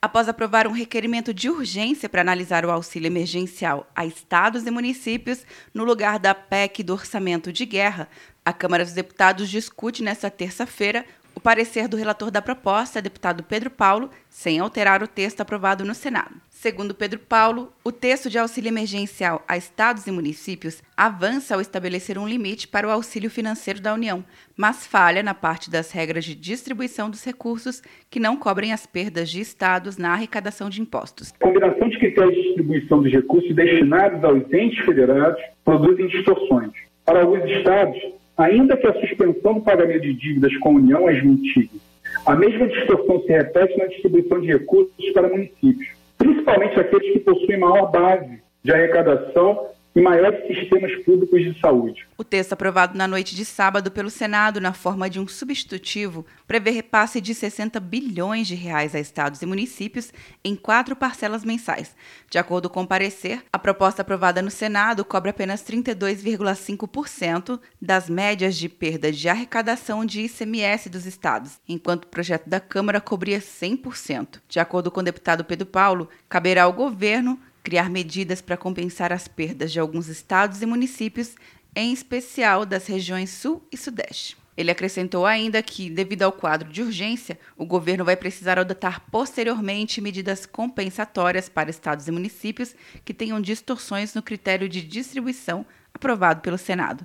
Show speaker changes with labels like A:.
A: após aprovar um requerimento de urgência para analisar o auxílio emergencial a estados e municípios no lugar da PEC do orçamento de guerra, a Câmara dos Deputados discute nesta terça-feira parecer do relator da proposta, deputado Pedro Paulo, sem alterar o texto aprovado no Senado. Segundo Pedro Paulo, o texto de auxílio emergencial a estados e municípios avança ao estabelecer um limite para o auxílio financeiro da União, mas falha na parte das regras de distribuição dos recursos que não cobrem as perdas de estados na arrecadação de impostos.
B: A combinação de critérios de distribuição dos recursos destinados aos entes federados produzem distorções. Para alguns estados, ainda que a suspensão do pagamento de dívidas com a União as mitigue, a mesma distorção se repete na distribuição de recursos para municípios principalmente aqueles que possuem maior base de arrecadação e maiores sistemas públicos de saúde.
A: O texto aprovado na noite de sábado pelo Senado, na forma de um substitutivo, prevê repasse de 60 bilhões de reais a estados e municípios em quatro parcelas mensais. De acordo com o parecer, a proposta aprovada no Senado cobre apenas 32,5% das médias de perda de arrecadação de ICMS dos estados, enquanto o projeto da Câmara cobria 100%. De acordo com o deputado Pedro Paulo, caberá ao governo criar medidas para compensar as perdas de alguns estados e municípios, em especial das regiões Sul e Sudeste. Ele acrescentou ainda que, devido ao quadro de urgência, o governo vai precisar adotar posteriormente medidas compensatórias para estados e municípios que tenham distorções no critério de distribuição aprovado pelo Senado.